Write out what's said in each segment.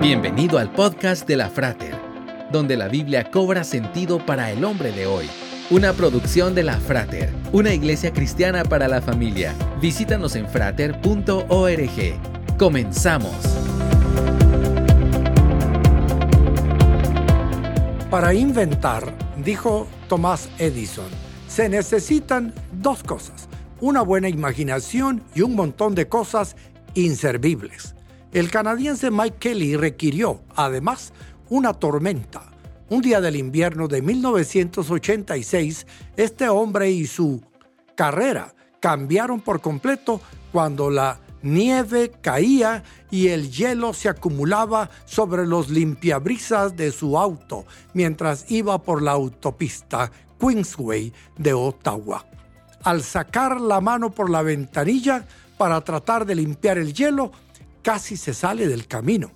Bienvenido al podcast de la Frater, donde la Biblia cobra sentido para el hombre de hoy. Una producción de la Frater, una iglesia cristiana para la familia. Visítanos en frater.org. Comenzamos. Para inventar, dijo Thomas Edison, se necesitan dos cosas, una buena imaginación y un montón de cosas inservibles. El canadiense Mike Kelly requirió, además, una tormenta. Un día del invierno de 1986, este hombre y su carrera cambiaron por completo cuando la nieve caía y el hielo se acumulaba sobre los limpiabrisas de su auto mientras iba por la autopista Queensway de Ottawa. Al sacar la mano por la ventanilla para tratar de limpiar el hielo, casi se sale del camino.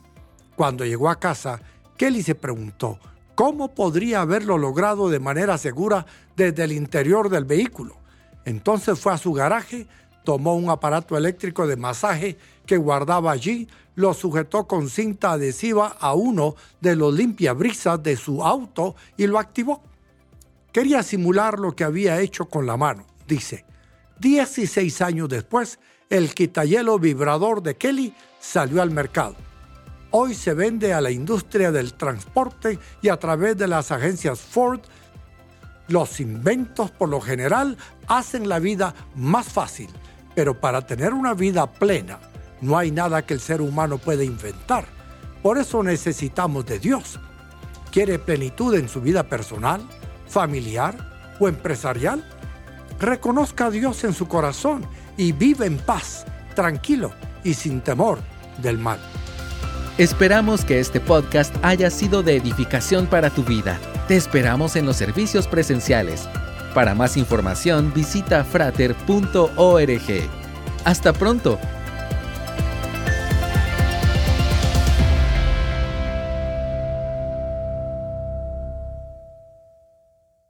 Cuando llegó a casa, Kelly se preguntó cómo podría haberlo logrado de manera segura desde el interior del vehículo. Entonces fue a su garaje, tomó un aparato eléctrico de masaje que guardaba allí, lo sujetó con cinta adhesiva a uno de los limpiabrisas de su auto y lo activó. Quería simular lo que había hecho con la mano, dice. Dieciséis años después, el quitahielo vibrador de Kelly salió al mercado. Hoy se vende a la industria del transporte y a través de las agencias Ford. Los inventos por lo general hacen la vida más fácil, pero para tener una vida plena no hay nada que el ser humano pueda inventar. Por eso necesitamos de Dios. ¿Quiere plenitud en su vida personal, familiar o empresarial? Reconozca a Dios en su corazón y vive en paz, tranquilo y sin temor del mal. Esperamos que este podcast haya sido de edificación para tu vida. Te esperamos en los servicios presenciales. Para más información visita frater.org. Hasta pronto